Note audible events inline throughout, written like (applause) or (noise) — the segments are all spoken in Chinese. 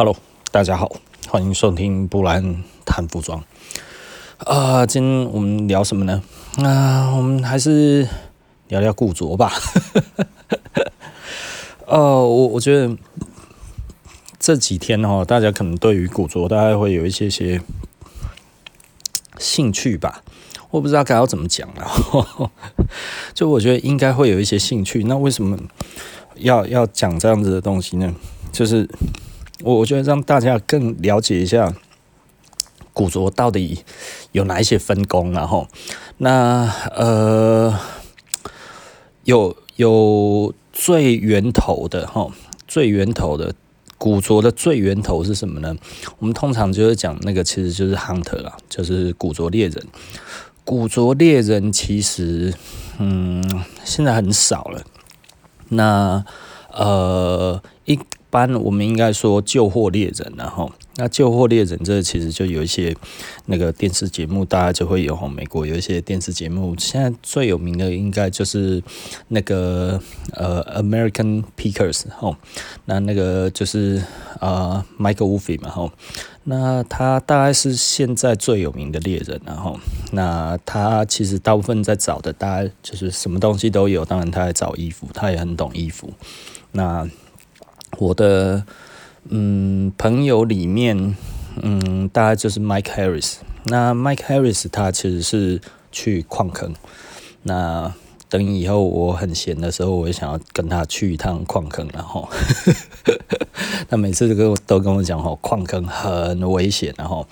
Hello，大家好，欢迎收听布兰谈服装。啊、呃，今天我们聊什么呢？啊、我们还是聊聊古着吧。呃，(laughs) 我我觉得这几天哦，大家可能对于古着大概会有一些些兴趣吧。我不知道该要怎么讲了，(laughs) 就我觉得应该会有一些兴趣。那为什么要要讲这样子的东西呢？就是。我我觉得让大家更了解一下古着到底有哪一些分工，然后那呃有有最源头的哈，最源头的古着的最源头是什么呢？我们通常就是讲那个其实就是 hunter 啦，就是古着猎人。古着猎人其实嗯现在很少了，那呃一。一般我们应该说旧货猎人，然后那旧货猎人这其实就有一些那个电视节目，大家就会有哈。美国有一些电视节目，现在最有名的应该就是那个呃 American Pickers 哈，那那个就是呃 Michael Wolfe 嘛哈，那他大概是现在最有名的猎人，然后那他其实大部分在找的，大概就是什么东西都有，当然他在找衣服，他也很懂衣服，那。我的嗯朋友里面，嗯，大概就是 Mike Harris。那 Mike Harris 他其实是去矿坑。那等以后我很闲的时候，我也想要跟他去一趟矿坑。然后他每次都跟我都跟我讲，吼，矿坑很危险。然后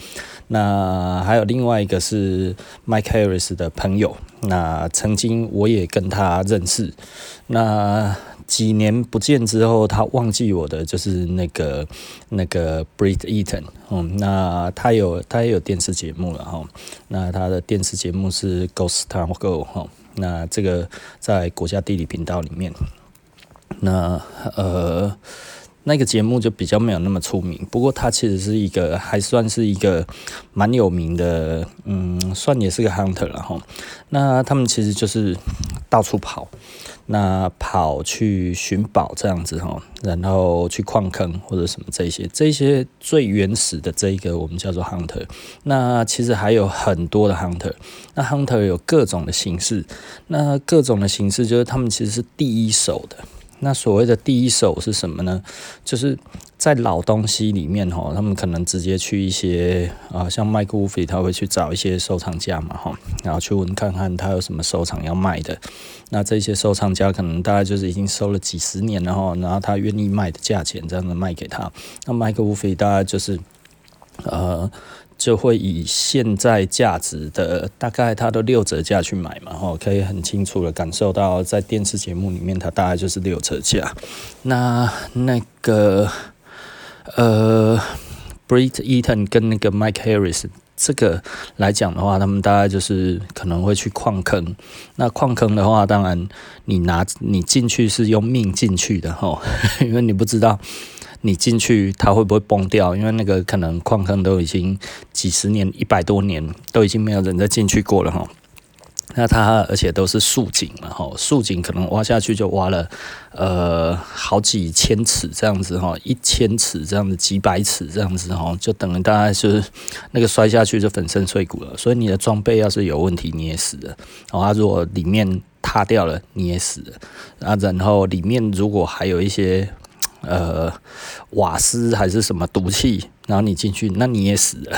那还有另外一个是 Mike Harris 的朋友。那曾经我也跟他认识。那几年不见之后，他忘记我的就是那个那个 Brit Eaton，嗯，那他有他也有电视节目了哈，那他的电视节目是 Ghost Town Go 哈，那这个在国家地理频道里面，那呃。那个节目就比较没有那么出名，不过他其实是一个还算是一个蛮有名的，嗯，算也是个 hunter 了哈。那他们其实就是到处跑，那跑去寻宝这样子哈，然后去矿坑或者什么这些，这些最原始的这一个我们叫做 hunter。那其实还有很多的 hunter，那 hunter 有各种的形式，那各种的形式就是他们其实是第一手的。那所谓的第一手是什么呢？就是在老东西里面哈，他们可能直接去一些啊，像麦克乌菲，他会去找一些收藏家嘛哈，然后去问看看他有什么收藏要卖的。那这些收藏家可能大概就是已经收了几十年了哈，然后他愿意卖的价钱这样子卖给他。那麦克乌菲大概就是呃。就会以现在价值的大概它的六折价去买嘛，吼，可以很清楚的感受到在电视节目里面它大概就是六折价。那那个呃，Brit Eaton 跟那个 Mike Harris 这个来讲的话，他们大概就是可能会去矿坑。那矿坑的话，当然你拿你进去是用命进去的吼，(laughs) 因为你不知道。你进去，它会不会崩掉？因为那个可能矿坑都已经几十年、一百多年，都已经没有人再进去过了哈。那它而且都是竖井嘛哈，竖井可能挖下去就挖了呃好几千尺这样子哈，一千尺这样子，几百尺这样子哈，就等于大概是那个摔下去就粉身碎骨了。所以你的装备要是有问题，你也死了。然后它如果里面塌掉了，你也死了。啊，然后里面如果还有一些。呃，瓦斯还是什么毒气，然后你进去，那你也死了。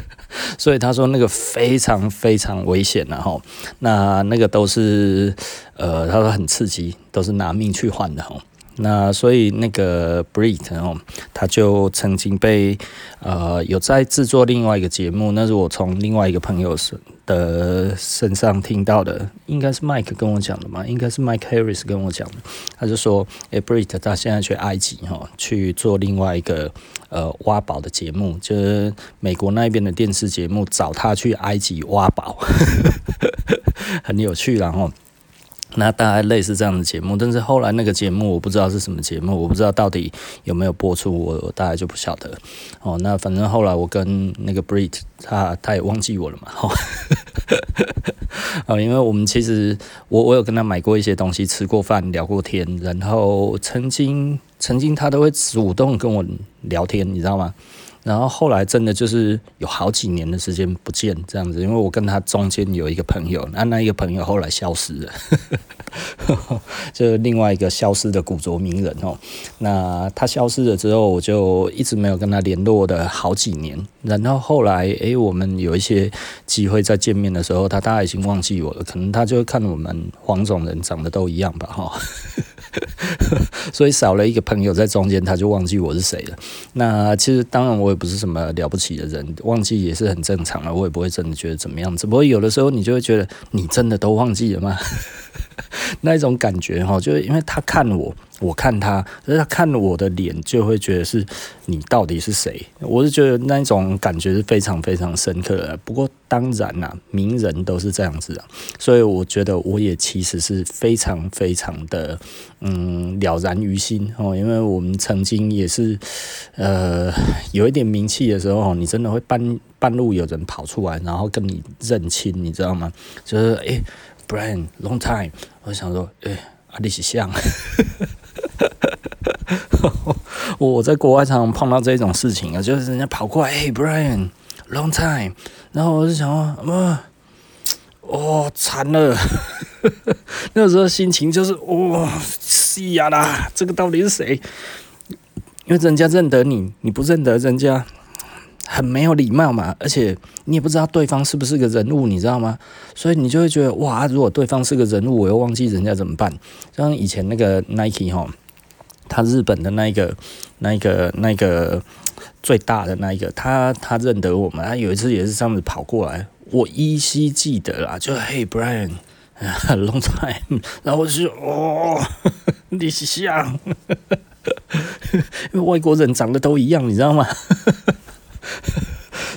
(laughs) 所以他说那个非常非常危险，然后那那个都是呃，他说很刺激，都是拿命去换的吼。那所以那个 Brit 哦，他就曾经被呃有在制作另外一个节目，那是我从另外一个朋友身的身上听到的，应该是 Mike 跟我讲的嘛，应该是 Mike Harris 跟我讲的，他就说，诶 Brit 他现在去埃及哈去做另外一个呃挖宝的节目，就是美国那边的电视节目找他去埃及挖宝，(laughs) 很有趣，然后。那大概类似这样的节目，但是后来那个节目我不知道是什么节目，我不知道到底有没有播出，我我大概就不晓得。哦，那反正后来我跟那个 BREIT，他他也忘记我了嘛。哦，(laughs) 因为我们其实我我有跟他买过一些东西，吃过饭，聊过天，然后曾经曾经他都会主动跟我聊天，你知道吗？然后后来真的就是有好几年的时间不见这样子，因为我跟他中间有一个朋友，那那一个朋友后来消失了，(laughs) 就是另外一个消失的古着名人哦。那他消失了之后，我就一直没有跟他联络的好几年。然后后来，诶，我们有一些机会再见面的时候，他大概已经忘记我了，可能他就看我们黄种人长得都一样吧，哈。(laughs) 所以少了一个朋友在中间，他就忘记我是谁了。那其实当然我也不是什么了不起的人，忘记也是很正常的，我也不会真的觉得怎么样。只不过有的时候你就会觉得，你真的都忘记了吗？(laughs) 那一种感觉哈，就是因为他看我。我看他，可是他看我的脸，就会觉得是你到底是谁？我是觉得那一种感觉是非常非常深刻的。不过当然啦，名人都是这样子啊，所以我觉得我也其实是非常非常的嗯了然于心哦，因为我们曾经也是呃有一点名气的时候，你真的会半半路有人跑出来，然后跟你认亲，你知道吗？就是诶、Brian long time，我想说诶、欸，阿里是像。(laughs) 我在国外常常碰到这种事情啊，就是人家跑过来，哎，Brian，long time，然后我就想说，哇，哦，惨了，(laughs) 那时候心情就是，哇，是呀啦，这个到底是谁？因为人家认得你，你不认得人家，很没有礼貌嘛，而且你也不知道对方是不是个人物，你知道吗？所以你就会觉得，哇，如果对方是个人物，我又忘记人家怎么办？像以前那个 Nike 哈。他日本的那一个、那一个、那个最大的那一个，他他认得我们，他有一次也是这样子跑过来，我依稀记得啦，就 Hey Brian，long (laughs) time，然后我就哦，你是像，(laughs) 因为外国人长得都一样，你知道吗？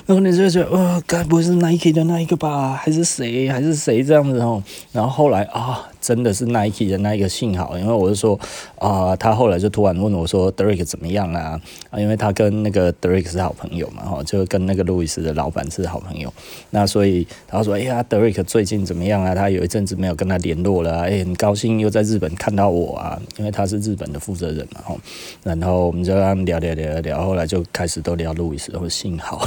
然后你就觉得，哦，该不会是 Nike 的那一个吧？还是谁？还是谁这样子哦？然后后来啊。真的是 Nike 的那一个幸好，因为我就说啊、他后来就突然问我说，Derek 怎么样啊？啊，因为他跟那个 Derek 是好朋友嘛，哈，就跟那个路易斯的老板是好朋友。那所以他说，哎呀，Derek 最近怎么样啊？他有一阵子没有跟他联络了，哎，很高兴又在日本看到我啊，因为他是日本的负责人嘛，哈。然后我们就让聊聊聊聊，后来就开始都聊路易斯，我幸好。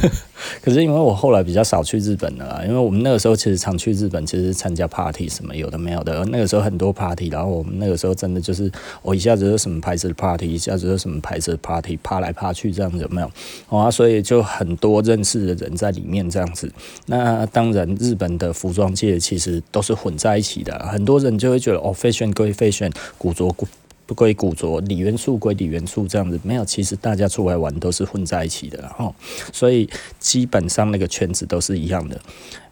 (laughs) 可是因为我后来比较少去日本了，因为我们那个时候其实常去日本，其实参加 party 什么有的没有的。那个时候很多 party，然后我们那个时候真的就是我一下子是什么牌子的 party，一下子是什么牌子的 party，趴来趴去这样子有没有？啊，所以就很多认识的人在里面这样子。那当然，日本的服装界其实都是混在一起的，很多人就会觉得哦，fashion 归 fashion，古着古。不归古着，锂元素归锂元素，这样子没有。其实大家出来玩都是混在一起的，哈。所以基本上那个圈子都是一样的。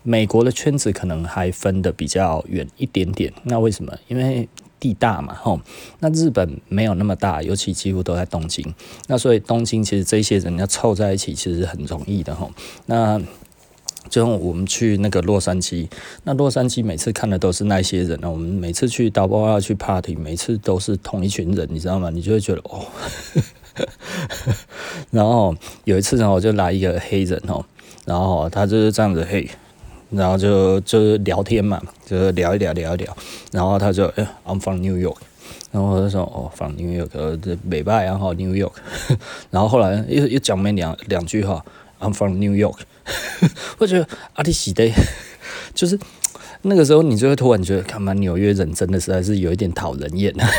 美国的圈子可能还分得比较远一点点。那为什么？因为地大嘛，吼。那日本没有那么大，尤其几乎都在东京。那所以东京其实这些人要凑在一起，其实很容易的，吼。那就像我们去那个洛杉矶，那洛杉矶每次看的都是那些人呢。我们每次去打包要去 party，每次都是同一群人，你知道吗？你就会觉得哦。(laughs) 然后有一次呢，我就来一个黑人哦，然后他就是这样子嘿，然后就就是聊天嘛，就是聊一聊聊一聊，然后他就哎，I'm from New York，然后我就说哦，from New York，这美拜然后 New York，(laughs) 然后后来又又讲没两两句话，I'm from New York。(laughs) 我觉得阿里西的，就是那个时候，你就会突然觉得，看嘛，纽约人真的实在是有一点讨人厌啊。(laughs)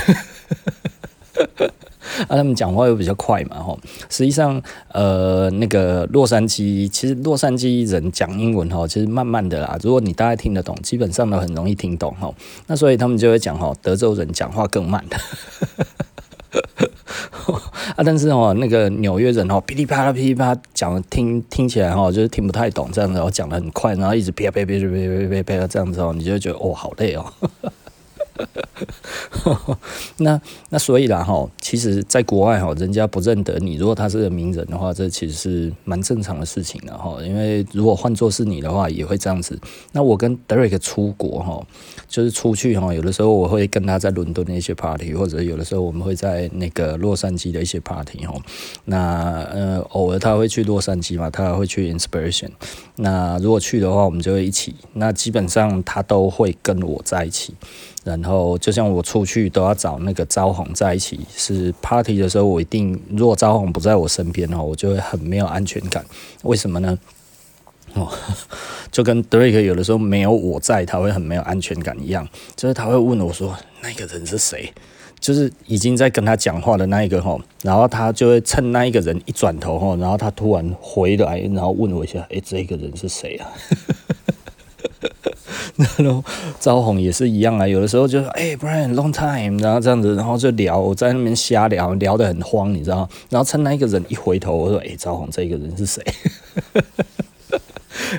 啊，他们讲话又比较快嘛，吼。实际上，呃，那个洛杉矶，其实洛杉矶人讲英文，吼，其实慢慢的啦。如果你大概听得懂，基本上都很容易听懂，吼。那所以他们就会讲，吼，德州人讲话更慢。(laughs) 啊，但是哦，那个纽约人哦，噼里啪啦，噼里啪啦讲，听听起来哦，就是听不太懂这样子。我讲的很快，然后一直啪哔哔哔哔哔哔哔这样子哦，你就觉得哦，好累哦。(laughs) 那那所以啦哈，其实在国外哈，人家不认得你，如果他是个名人的话，这其实是蛮正常的事情的哈。因为如果换作是你的话，也会这样子。那我跟 Derek 出国哈，就是出去哈，有的时候我会跟他在伦敦的一些 party，或者有的时候我们会在那个洛杉矶的一些 party 哈。那呃，偶尔他会去洛杉矶嘛，他会去 Inspiration。那如果去的话，我们就会一起。那基本上他都会跟我在一起。然后就像我出去都要找那个招红在一起，是 party 的时候，我一定如果招红不在我身边哦，我就会很没有安全感。为什么呢？哦，(laughs) 就跟 Drake 有的时候没有我在，他会很没有安全感一样，就是他会问我说：“那个人是谁？”就是已经在跟他讲话的那一个吼，然后他就会趁那一个人一转头吼，然后他突然回来，然后问我一下：“诶，这个人是谁啊？” (laughs) 然后招红也是一样啊，有的时候就说：“哎，Brian，long time。”然后这样子，然后就聊，我在那边瞎聊，聊得很慌，你知道？然后趁那一个人一回头，我说：“哎，招红，这个人是谁？” (laughs)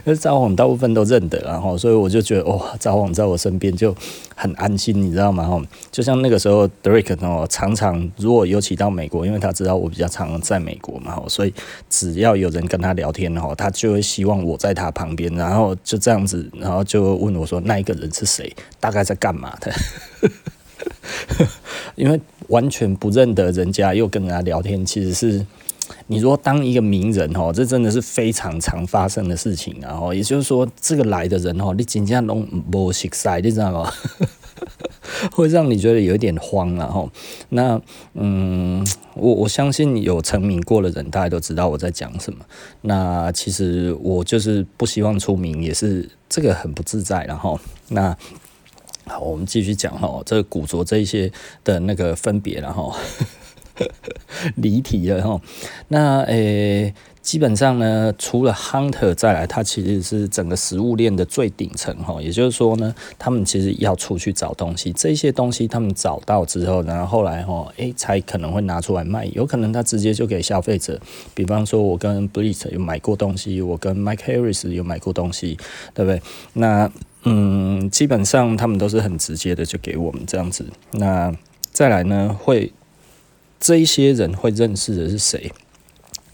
因为招红大部分都认得，然后所以我就觉得哇，招红在我身边就很安心，你知道吗？哈，就像那个时候 d r a k 哦，常常如果尤其到美国，因为他知道我比较常在美国嘛，所以只要有人跟他聊天哈，他就会希望我在他旁边，然后就这样子，然后就问我说，那一个人是谁？大概在干嘛的？(laughs) 因为完全不认得人家，又跟人家聊天，其实是。你说当一个名人哦，这真的是非常常发生的事情，然后也就是说，这个来的人哦，你真正拢无熟悉，你知道吗？(laughs) 会让你觉得有一点慌，然后那嗯，我我相信有成名过的人，大家都知道我在讲什么。那其实我就是不希望出名，也是这个很不自在，然后那好，我们继续讲哈，这个古着这一些的那个分别，然后。(laughs) 离题了哈，那诶、基本上呢，除了 Hunter 再来，它其实是整个食物链的最顶层哈。也就是说呢，他们其实要出去找东西，这些东西他们找到之后，然后后来哈，诶、才可能会拿出来卖。有可能他直接就给消费者，比方说，我跟 Bleach 有买过东西，我跟 Mike Harris 有买过东西，对不对？那嗯，基本上他们都是很直接的就给我们这样子。那再来呢，会。这一些人会认识的是谁？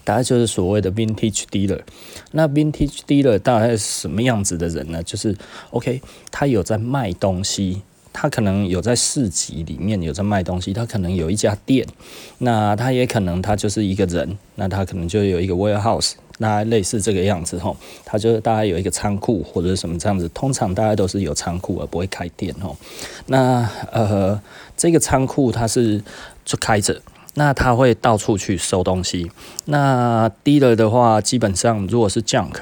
大概就是所谓的 vintage dealer。那 vintage dealer 大概是什么样子的人呢？就是 OK，他有在卖东西，他可能有在市集里面有在卖东西，他可能有一家店，那他也可能他就是一个人，那他可能就有一个 warehouse。那类似这个样子吼，他就是大概有一个仓库或者什么这样子，通常大家都是有仓库而不会开店吼。那呃，这个仓库它是就开着，那他会到处去收东西。那低了的话，基本上如果是 junk，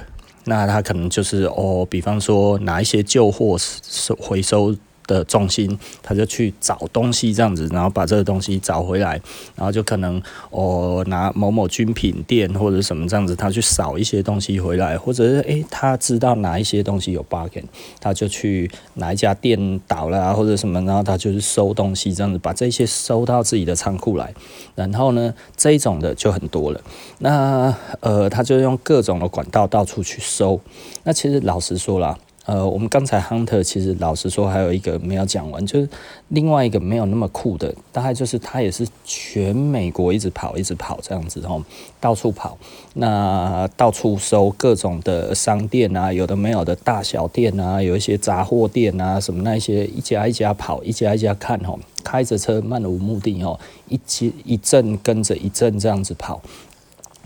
那他可能就是哦，比方说拿一些旧货收回收。的重心，他就去找东西这样子，然后把这个东西找回来，然后就可能哦拿某某军品店或者什么这样子，他去扫一些东西回来，或者是诶、他知道哪一些东西有 bargain，他就去哪一家店倒了，或者什么，然后他就是收东西这样子，把这些收到自己的仓库来，然后呢，这种的就很多了，那呃，他就用各种的管道到处去收，那其实老实说啦。呃，我们刚才 Hunter 其实老实说还有一个没有讲完，就是另外一个没有那么酷的，大概就是他也是全美国一直跑，一直跑这样子吼，到处跑，那到处收各种的商店啊，有的没有的大小店啊，有一些杂货店啊，什么那些一家一家跑，一家一家看吼，开着车漫无目的吼，一接一阵跟着一阵这样子跑，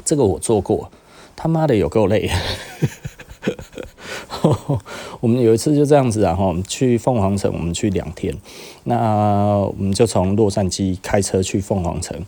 这个我做过，他妈的有够累。(laughs) 我们有一次就这样子啊，哈，去凤凰城，我们去两天，那我们就从洛杉矶开车去凤凰城，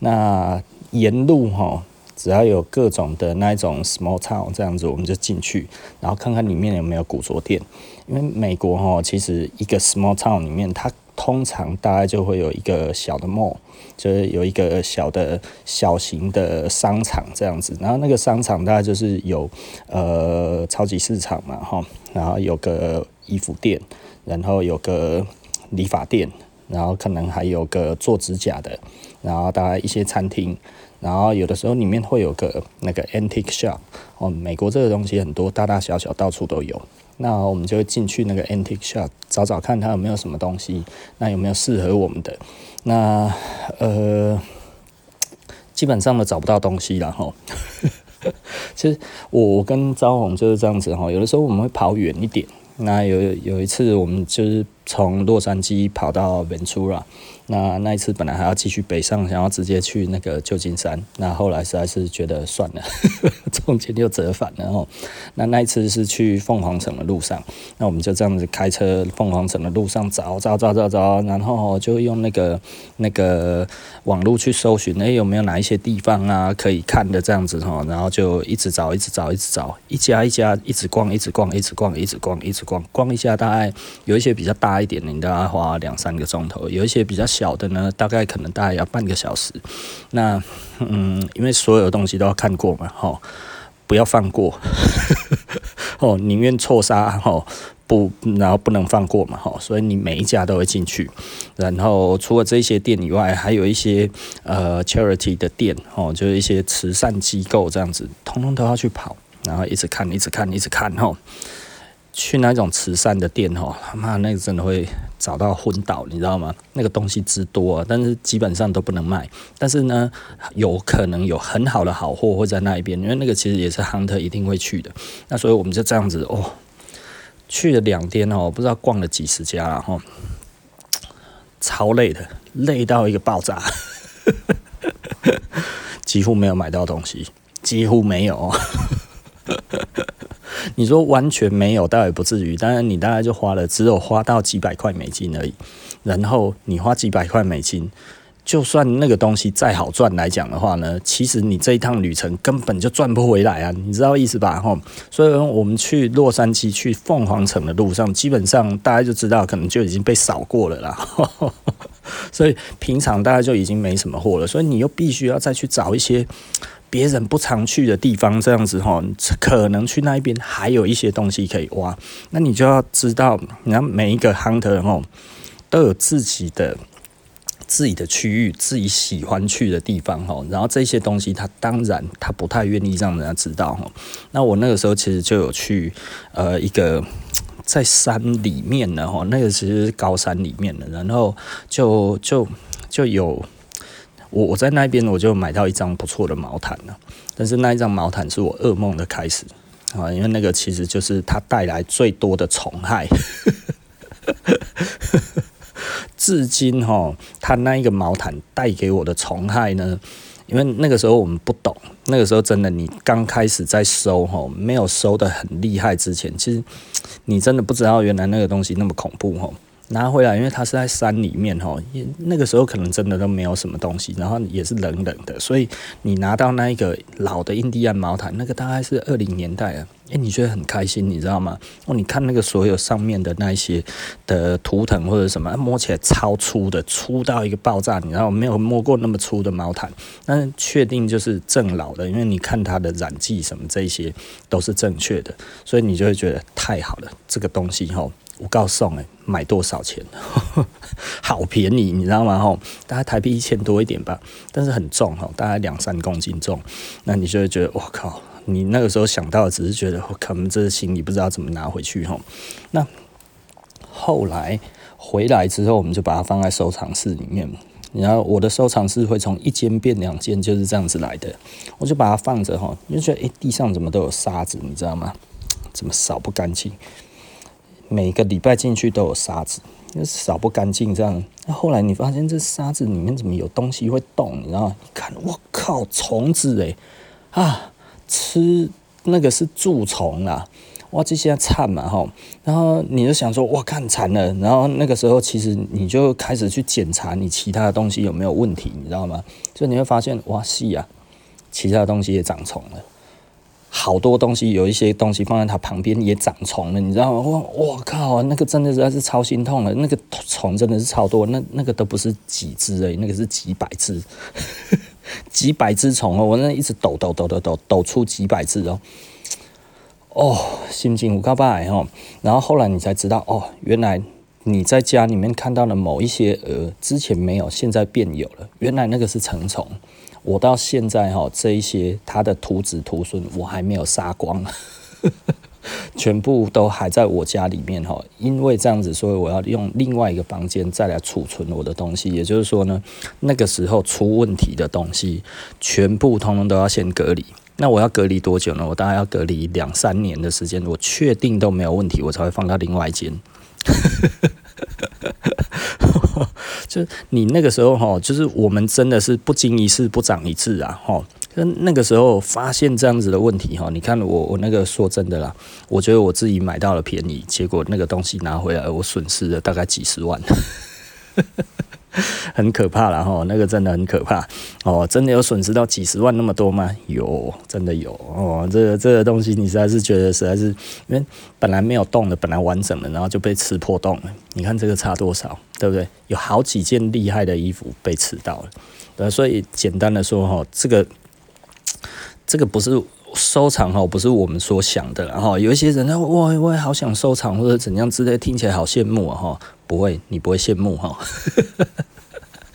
那沿路哈，只要有各种的那一种 small town 这样子，我们就进去，然后看看里面有没有古着店，因为美国哈，其实一个 small town 里面，它通常大概就会有一个小的 mall。就是有一个小的小型的商场这样子，然后那个商场大概就是有呃超级市场嘛哈，然后有个衣服店，然后有个理发店，然后可能还有个做指甲的，然后大概一些餐厅，然后有的时候里面会有个那个 antique shop 哦，美国这个东西很多，大大小小到处都有。那我们就进去那个 antique shop 找找看它有没有什么东西，那有没有适合我们的。那呃，基本上都找不到东西了哈。(laughs) 其实我我跟招红就是这样子哈，有的时候我们会跑远一点。那有有一次我们就是从洛杉矶跑到 Ventura。那那一次本来还要继续北上，想要直接去那个旧金山，那后来实在是觉得算了，(laughs) 中间又折返了哦。那那一次是去凤凰城的路上，那我们就这样子开车凤凰城的路上找找找找找，然后就用那个那个网络去搜寻，哎，有没有哪一些地方啊可以看的这样子哈，然后就一直找一直找一直找，一家一家一直逛一直逛一直逛一直逛一直逛，逛一下大概有一些比较大一点，你大概花两三个钟头，有一些比较。小的呢，大概可能大概要半个小时。那嗯，因为所有东西都要看过嘛，吼，不要放过，(laughs) 哦，宁愿错杀，吼，不，然后不能放过嘛，吼，所以你每一家都会进去。然后除了这些店以外，还有一些呃 charity 的店，哦，就是一些慈善机构这样子，通通都要去跑，然后一直看，一直看，一直看，吼。去那种慈善的店吼，他妈那个真的会找到昏倒，你知道吗？那个东西之多，但是基本上都不能卖。但是呢，有可能有很好的好货会在那一边，因为那个其实也是 hunter 一定会去的。那所以我们就这样子哦，去了两天哦，不知道逛了几十家了吼，超累的，累到一个爆炸，(laughs) 几乎没有买到东西，几乎没有。(laughs) 你说完全没有，倒也不至于。当然，你大概就花了，只有花到几百块美金而已。然后你花几百块美金，就算那个东西再好赚来讲的话呢，其实你这一趟旅程根本就赚不回来啊！你知道意思吧？吼，所以我们去洛杉矶去凤凰城的路上，基本上大家就知道，可能就已经被扫过了啦。(laughs) 所以平常大家就已经没什么货了，所以你又必须要再去找一些。别人不常去的地方，这样子哈，可能去那边还有一些东西可以挖。那你就要知道，你看每一个 hunter 哈，都有自己的自己的区域，自己喜欢去的地方哈。然后这些东西，他当然他不太愿意让人家知道哈。那我那个时候其实就有去呃一个在山里面的哈，那个其实是高山里面的，然后就就就有。我我在那边我就买到一张不错的毛毯了，但是那一张毛毯是我噩梦的开始啊，因为那个其实就是它带来最多的虫害。(laughs) 至今哈，它那一个毛毯带给我的虫害呢，因为那个时候我们不懂，那个时候真的你刚开始在收哈，没有收得很厉害之前，其实你真的不知道原来那个东西那么恐怖哈。拿回来，因为它是在山里面吼，那个时候可能真的都没有什么东西，然后也是冷冷的，所以你拿到那一个老的印第安毛毯，那个大概是二零年代啊，诶，你觉得很开心，你知道吗？哦，你看那个所有上面的那一些的图腾或者什么，摸起来超粗的，粗到一个爆炸，你知道没有摸过那么粗的毛毯，但确定就是正老的，因为你看它的染剂什么这些都是正确的，所以你就会觉得太好了，这个东西吼。我告诉你，买多少钱？(laughs) 好便宜，你知道吗？吼，大概台币一千多一点吧，但是很重哈，大概两三公斤重。那你就会觉得，我靠，你那个时候想到只是觉得，可能这行李不知道怎么拿回去哈。那后来回来之后，我们就把它放在收藏室里面。然后我的收藏室会从一间变两间，就是这样子来的。我就把它放着哈，你就觉得，诶，地上怎么都有沙子，你知道吗？怎么扫不干净？每个礼拜进去都有沙子，那扫不干净这样。后来你发现这沙子里面怎么有东西会动？你知道吗？一看，我靠，虫子诶！啊，吃那个是蛀虫啦！哇，这些惨嘛吼。然后你就想说，哇，看惨了。然后那个时候其实你就开始去检查你其他的东西有没有问题，你知道吗？就你会发现，哇，是啊，其他的东西也长虫了。好多东西，有一些东西放在它旁边也长虫了，你知道吗？我我靠，那个真的实在是超心痛了，那个虫真的是超多，那那个都不是几只诶，那个是几百只，(laughs) 几百只虫哦，我那一直抖抖抖抖抖抖出几百只哦，哦，心情不够白哦。然后后来你才知道哦，原来你在家里面看到的某一些蛾，之前没有，现在变有了，原来那个是成虫。我到现在哈，这一些它的徒子徒孙，我还没有杀光，全部都还在我家里面哈。因为这样子，所以我要用另外一个房间再来储存我的东西。也就是说呢，那个时候出问题的东西，全部通通都要先隔离。那我要隔离多久呢？我大概要隔离两三年的时间，我确定都没有问题，我才会放到另外一间。就是你那个时候哈，就是我们真的是不经一事不长一智啊，哈。跟那个时候发现这样子的问题哈，你看我我那个说真的啦，我觉得我自己买到了便宜，结果那个东西拿回来我损失了大概几十万，很可怕了哈，那个真的很可怕哦，真的有损失到几十万那么多吗？有，真的有哦，这个这个东西你实在是觉得实在是，因为本来没有动的，本来完整的，然后就被吃破洞了，你看这个差多少，对不对？有好几件厉害的衣服被吃到了，对，所以简单的说哈，这个。这个不是收藏哈，不是我们所想的。然后有一些人呢，哇，我也好想收藏或者怎样之类，听起来好羡慕啊哈。不会，你不会羡慕哈。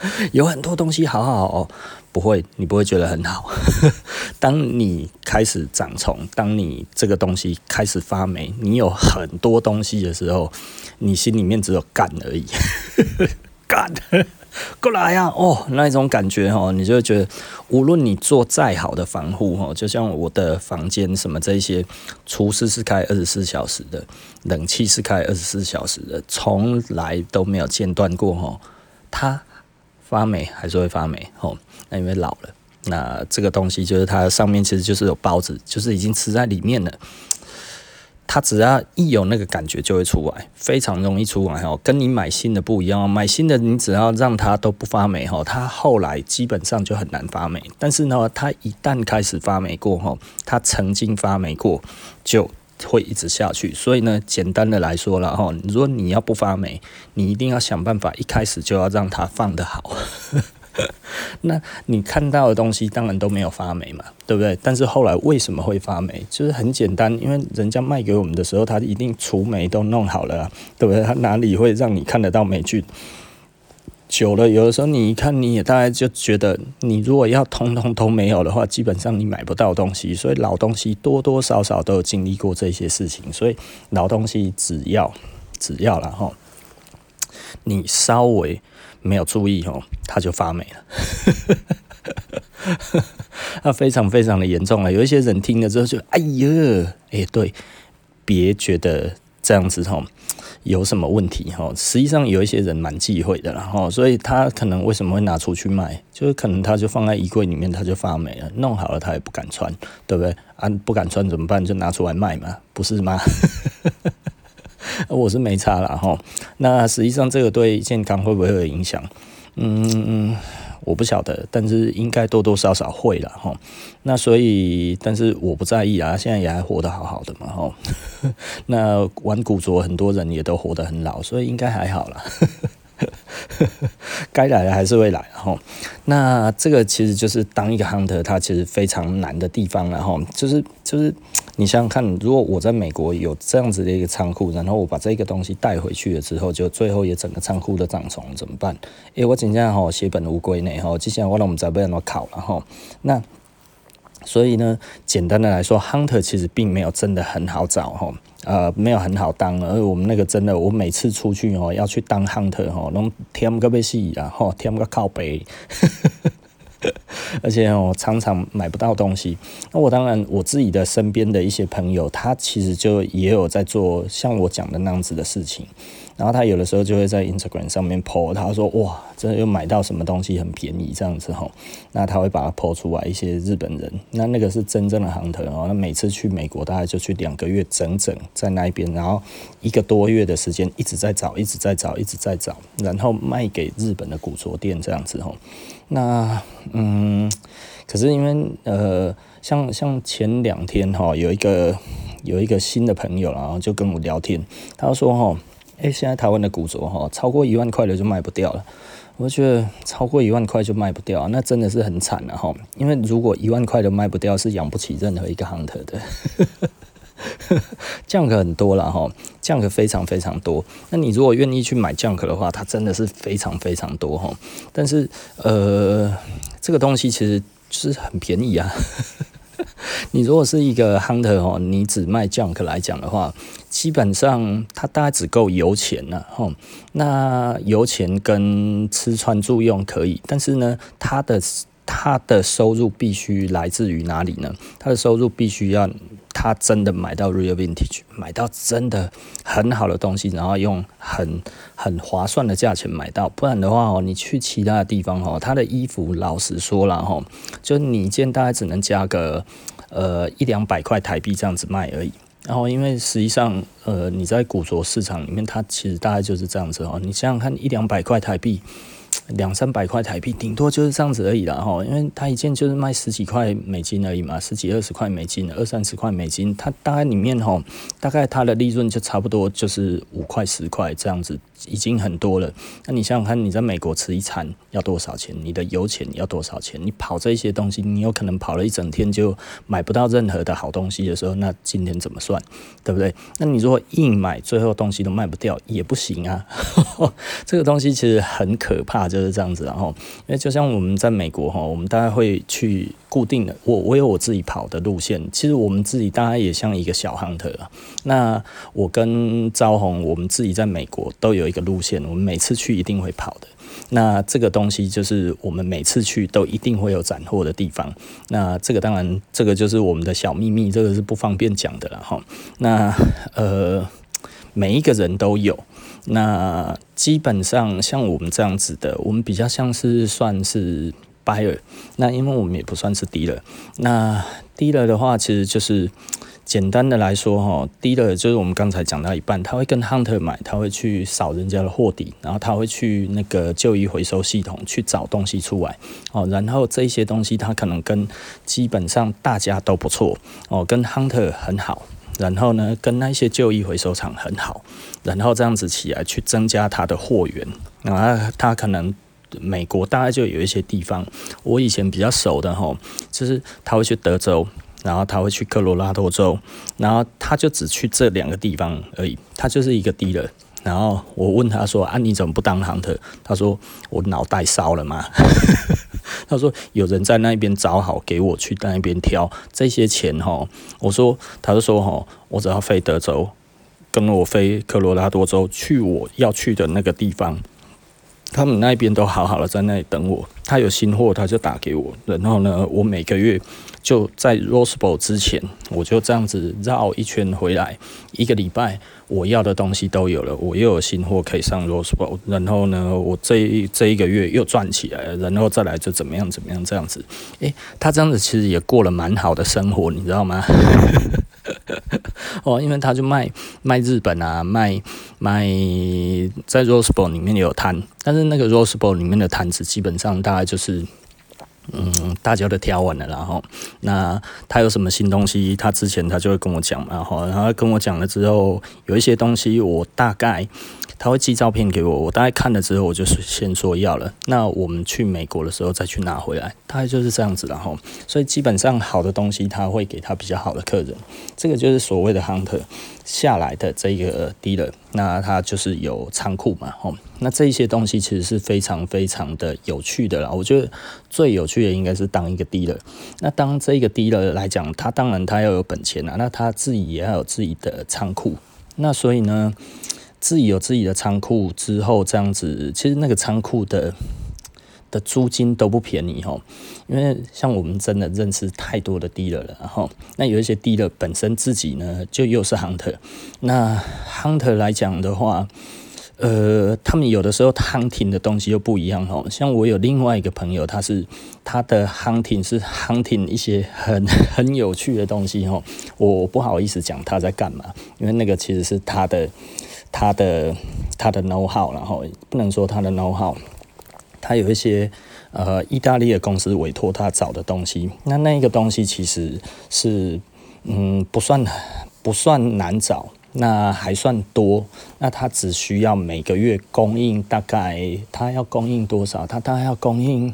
(laughs) 有很多东西好好哦，不会，你不会觉得很好。(laughs) 当你开始长虫，当你这个东西开始发霉，你有很多东西的时候，你心里面只有干而已，(laughs) 干。过来呀、哦，那一种感觉哦，你就会觉得，无论你做再好的防护哦，就像我的房间什么这些，厨师是开二十四小时的，冷气是开二十四小时的，从来都没有间断过哦。它发霉还是会发霉哦，那因为老了，那这个东西就是它上面其实就是有孢子，就是已经吃在里面了。它只要一有那个感觉就会出来，非常容易出来哦。跟你买新的不一样，买新的你只要让它都不发霉哈，它后来基本上就很难发霉。但是呢，它一旦开始发霉过后，它曾经发霉过就会一直下去。所以呢，简单的来说了哈，如果你要不发霉，你一定要想办法一开始就要让它放得好。(laughs) 那你看到的东西当然都没有发霉嘛，对不对？但是后来为什么会发霉？就是很简单，因为人家卖给我们的时候，他一定除霉都弄好了，对不对？他哪里会让你看得到霉菌？久了，有的时候你一看，你也大概就觉得，你如果要通通都没有的话，基本上你买不到东西。所以老东西多多少少都有经历过这些事情，所以老东西只要只要了哈，你稍微。没有注意哦，它就发霉了，(laughs) 那非常非常的严重了。有一些人听了之后就哎呀，哎对，别觉得这样子吼有什么问题哈。实际上有一些人蛮忌讳的啦哈，所以他可能为什么会拿出去卖，就是可能他就放在衣柜里面，他就发霉了，弄好了他也不敢穿，对不对？啊，不敢穿怎么办？就拿出来卖嘛，不是吗？(laughs) 我是没差了哈，那实际上这个对健康会不会有影响？嗯，我不晓得，但是应该多多少少会了哈。那所以，但是我不在意啊，现在也还活得好好的嘛哈。(laughs) 那玩古着很多人也都活得很老，所以应该还好啦。(laughs) 该来的还是会来，然后那这个其实就是当一个 hunter，它其实非常难的地方，然后就是就是你想想看，如果我在美国有这样子的一个仓库，然后我把这个东西带回去了之后，就最后也整个仓库都长虫，怎么办？诶、欸，我今天吼血本无归呢，吼，接下来我让我们再被人考了哈，那。所以呢，简单的来说，hunter 其实并没有真的很好找哈，呃，没有很好当。而我们那个真的，我每次出去哦，要去当 hunter 哈，拢添个被戏啊，吼，填个靠背，(laughs) 而且我常常买不到东西。那我当然，我自己的身边的一些朋友，他其实就也有在做像我讲的那样子的事情。然后他有的时候就会在 Instagram 上面 po，他说哇，真的又买到什么东西很便宜这样子吼，那他会把它 po 出来一些日本人，那那个是真正的 hunter 哦，那每次去美国大概就去两个月整整在那边，然后一个多月的时间一直在找，一直在找，一直在找，然后卖给日本的古着店这样子吼，那嗯，可是因为呃，像像前两天哈，有一个有一个新的朋友然后就跟我聊天，他说哈。诶、现在台湾的古着哈，超过一万块的就卖不掉了。我觉得超过一万块就卖不掉，那真的是很惨了哈。因为如果一万块都卖不掉，是养不起任何一个 hunter 的。(laughs) Junk 很多了哈，Junk 非常非常多。那你如果愿意去买 Junk 的话，它真的是非常非常多哈。但是呃，这个东西其实就是很便宜啊。(laughs) 你如果是一个 hunter 哦，你只卖 junk 来讲的话，基本上它大概只够油钱了哈。那油钱跟吃穿住用可以，但是呢，它的它的收入必须来自于哪里呢？它的收入必须要。他真的买到 real vintage，买到真的很好的东西，然后用很很划算的价钱买到。不然的话哦，你去其他的地方哦，他的衣服老实说了哈，就你一件大概只能加个呃一两百块台币这样子卖而已。然后因为实际上呃你在古着市场里面，它其实大概就是这样子哦。你想想看，一两百块台币。两三百块台币，顶多就是这样子而已啦哈，因为它一件就是卖十几块美金而已嘛，十几二十块美金，二三十块美金，它大概里面哈，大概它的利润就差不多就是五块十块这样子。已经很多了，那你想想看，你在美国吃一餐要多少钱？你的油钱要多少钱？你跑这些东西，你有可能跑了一整天就买不到任何的好东西的时候，那今天怎么算？对不对？那你如果硬买，最后东西都卖不掉也不行啊。这个东西其实很可怕，就是这样子。然后，因为就像我们在美国哈，我们大概会去固定的，我我有我自己跑的路线。其实我们自己大概也像一个小 hunter 啊。那我跟昭红，我们自己在美国都有。一个路线，我们每次去一定会跑的。那这个东西就是我们每次去都一定会有斩获的地方。那这个当然，这个就是我们的小秘密，这个是不方便讲的了哈。那呃，每一个人都有。那基本上像我们这样子的，我们比较像是算是 buyer。那因为我们也不算是 dealer。那 dealer 的话，其实就是。简单的来说，哈，第一个就是我们刚才讲到一半，他会跟 hunter 买，他会去扫人家的货底，然后他会去那个旧衣回收系统去找东西出来，哦，然后这些东西他可能跟基本上大家都不错，哦，跟 hunter 很好，然后呢，跟那些旧衣回收厂很好，然后这样子起来去增加他的货源，啊，他可能美国大概就有一些地方，我以前比较熟的哈，就是他会去德州。然后他会去科罗拉多州，然后他就只去这两个地方而已，他就是一个 dealer。然后我问他说：“啊，你怎么不当 hunter？” 他说：“我脑袋烧了吗？” (laughs) 他说：“有人在那边找好给我去那边挑这些钱哈。”我说：“他就说哈，我只要飞德州，跟我飞科罗拉多州去我要去的那个地方。”他们那边都好好的在那里等我，他有新货他就打给我，然后呢，我每个月就在 Rose Bowl 之前，我就这样子绕一圈回来，一个礼拜我要的东西都有了，我又有新货可以上 Rose Bowl，然后呢，我这一这一个月又赚起来了，然后再来就怎么样怎么样这样子，诶，他这样子其实也过了蛮好的生活，你知道吗？(laughs) 哦，因为他就卖卖日本啊，卖卖在 Rose Bowl 里面也有摊，但是那个 Rose Bowl 里面的摊子基本上大概就是，嗯，大家都挑完了，然后那他有什么新东西，他之前他就会跟我讲嘛，然后然后跟我讲了之后，有一些东西我大概。他会寄照片给我，我大概看了之后，我就是先说要了。那我们去美国的时候再去拿回来，大概就是这样子。然后，所以基本上好的东西他会给他比较好的客人。这个就是所谓的 hunter 下来的这个 dealer，那他就是有仓库嘛。吼，那这一些东西其实是非常非常的有趣的啦。我觉得最有趣的应该是当一个 dealer。那当这个 dealer 来讲，他当然他要有本钱啊，那他自己也要有自己的仓库。那所以呢，自己有自己的仓库之后，这样子其实那个仓库的的租金都不便宜哈，因为像我们真的认识太多的 dealer 了，然后那有一些 dealer 本身自己呢就又是 hunter，那 hunter 来讲的话，呃，他们有的时候 hunting 的东西又不一样哈，像我有另外一个朋友，他是他的 hunting 是 hunting 一些很 (laughs) 很有趣的东西哈，我不好意思讲他在干嘛，因为那个其实是他的。他的他的 know how，然后不能说他的 know how，他有一些呃意大利的公司委托他找的东西，那那个东西其实是嗯不算不算难找，那还算多，那他只需要每个月供应大概他要供应多少？他大概要供应。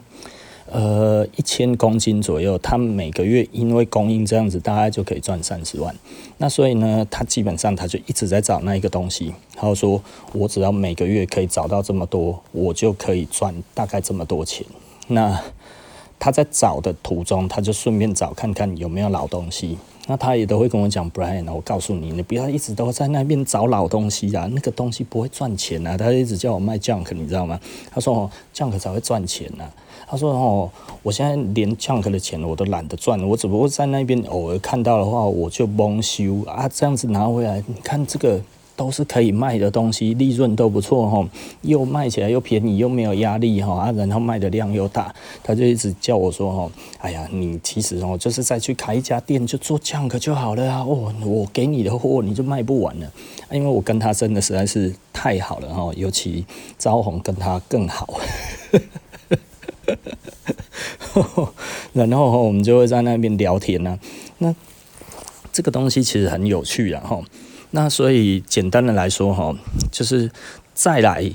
呃，一千公斤左右，他每个月因为供应这样子，大概就可以赚三十万。那所以呢，他基本上他就一直在找那一个东西。然后说，我只要每个月可以找到这么多，我就可以赚大概这么多钱。那他在找的途中，他就顺便找看看有没有老东西。那他也都会跟我讲，Brian，我告诉你，你不要一直都在那边找老东西啊，那个东西不会赚钱啊。他一直叫我卖 Junk，你知道吗？他说哦，Junk 才会赚钱呐。他说哦，我现在连 Junk 的钱我都懒得赚，我只不过在那边偶尔看到的话，我就蒙羞啊，这样子拿回来，你看这个。都是可以卖的东西，利润都不错哈，又卖起来又便宜，又没有压力哈啊，然后卖的量又大，他就一直叫我说哈，哎呀，你其实哦，就是再去开一家店，就做 Junk 就好了啊，哦，我给你的货你就卖不完了，因为我跟他真的实在是太好了哈，尤其招红跟他更好，(laughs) 然后我们就会在那边聊天呐，那这个东西其实很有趣啊哈。那所以简单的来说哈，就是再来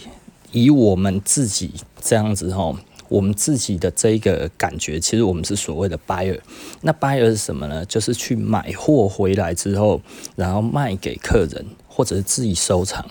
以我们自己这样子哈，我们自己的这个感觉，其实我们是所谓的 buyer。那 buyer 是什么呢？就是去买货回来之后，然后卖给客人或者是自己收藏。